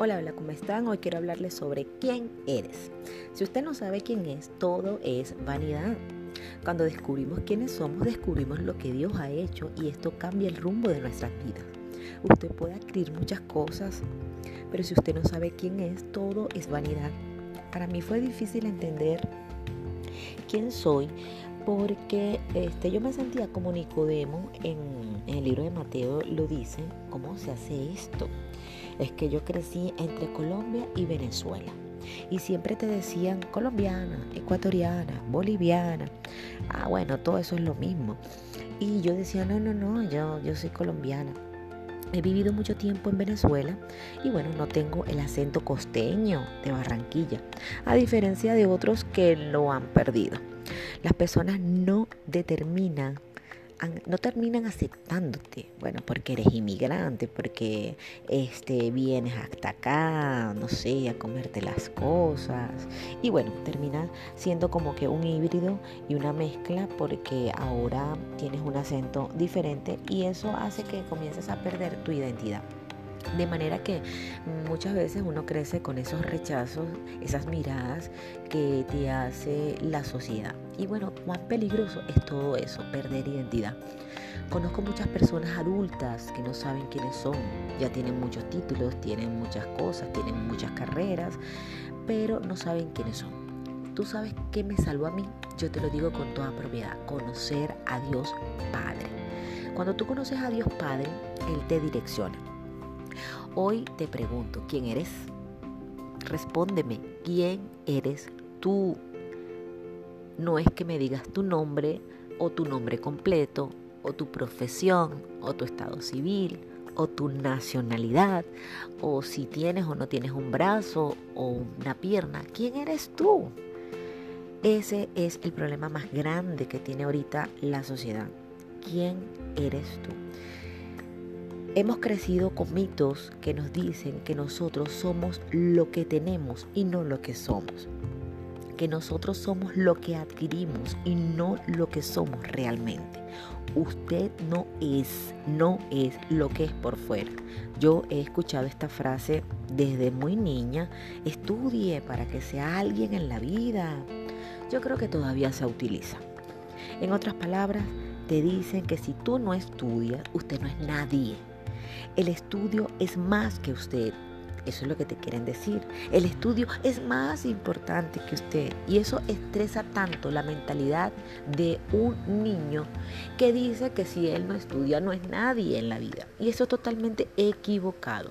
Hola, hola, ¿cómo están? Hoy quiero hablarles sobre quién eres. Si usted no sabe quién es, todo es vanidad. Cuando descubrimos quiénes somos, descubrimos lo que Dios ha hecho y esto cambia el rumbo de nuestras vidas. Usted puede adquirir muchas cosas, pero si usted no sabe quién es, todo es vanidad. Para mí fue difícil entender quién soy porque este, yo me sentía como Nicodemo en, en el libro de Mateo lo dice, ¿cómo se hace esto? es que yo crecí entre Colombia y Venezuela. Y siempre te decían colombiana, ecuatoriana, boliviana. Ah, bueno, todo eso es lo mismo. Y yo decía, no, no, no, yo, yo soy colombiana. He vivido mucho tiempo en Venezuela y bueno, no tengo el acento costeño de Barranquilla, a diferencia de otros que lo han perdido. Las personas no determinan no terminan aceptándote, bueno, porque eres inmigrante, porque este, vienes hasta acá, no sé, a comerte las cosas. Y bueno, termina siendo como que un híbrido y una mezcla porque ahora tienes un acento diferente y eso hace que comiences a perder tu identidad. De manera que muchas veces uno crece con esos rechazos, esas miradas que te hace la sociedad. Y bueno, cuán peligroso es todo eso, perder identidad. Conozco muchas personas adultas que no saben quiénes son, ya tienen muchos títulos, tienen muchas cosas, tienen muchas carreras, pero no saben quiénes son. ¿Tú sabes qué me salvó a mí? Yo te lo digo con toda propiedad, conocer a Dios Padre. Cuando tú conoces a Dios Padre, Él te direcciona. Hoy te pregunto, ¿quién eres? Respóndeme, ¿quién eres tú? No es que me digas tu nombre o tu nombre completo o tu profesión o tu estado civil o tu nacionalidad o si tienes o no tienes un brazo o una pierna. ¿Quién eres tú? Ese es el problema más grande que tiene ahorita la sociedad. ¿Quién eres tú? Hemos crecido con mitos que nos dicen que nosotros somos lo que tenemos y no lo que somos. Que nosotros somos lo que adquirimos y no lo que somos realmente. Usted no es, no es lo que es por fuera. Yo he escuchado esta frase desde muy niña. Estudie para que sea alguien en la vida. Yo creo que todavía se utiliza. En otras palabras, te dicen que si tú no estudias, usted no es nadie el estudio es más que usted. Eso es lo que te quieren decir. El estudio es más importante que usted. Y eso estresa tanto la mentalidad de un niño que dice que si él no estudia no es nadie en la vida. Y eso es totalmente equivocado.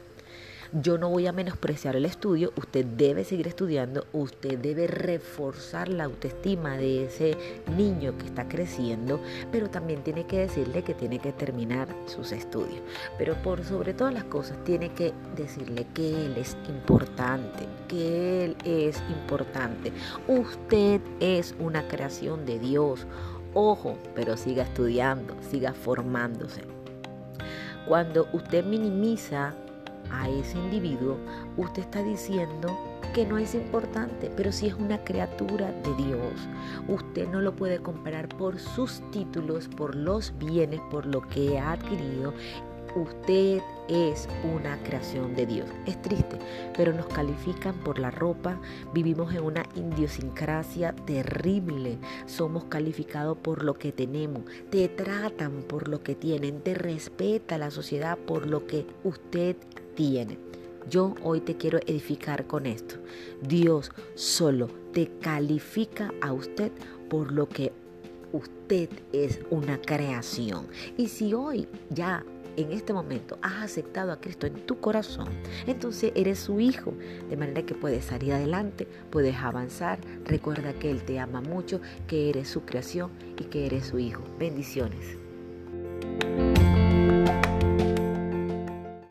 Yo no voy a menospreciar el estudio, usted debe seguir estudiando, usted debe reforzar la autoestima de ese niño que está creciendo, pero también tiene que decirle que tiene que terminar sus estudios. Pero por sobre todas las cosas tiene que decirle que él es importante, que él es importante. Usted es una creación de Dios. Ojo, pero siga estudiando, siga formándose. Cuando usted minimiza a ese individuo, usted está diciendo que no es importante, pero si es una criatura de Dios. Usted no lo puede comparar por sus títulos, por los bienes, por lo que ha adquirido. Usted es una creación de Dios. Es triste, pero nos califican por la ropa. Vivimos en una idiosincrasia terrible. Somos calificados por lo que tenemos. Te tratan por lo que tienen. Te respeta la sociedad por lo que usted tiene. Yo hoy te quiero edificar con esto. Dios solo te califica a usted por lo que usted es una creación. Y si hoy ya en este momento has aceptado a Cristo en tu corazón, entonces eres su hijo, de manera que puedes salir adelante, puedes avanzar. Recuerda que Él te ama mucho, que eres su creación y que eres su hijo. Bendiciones.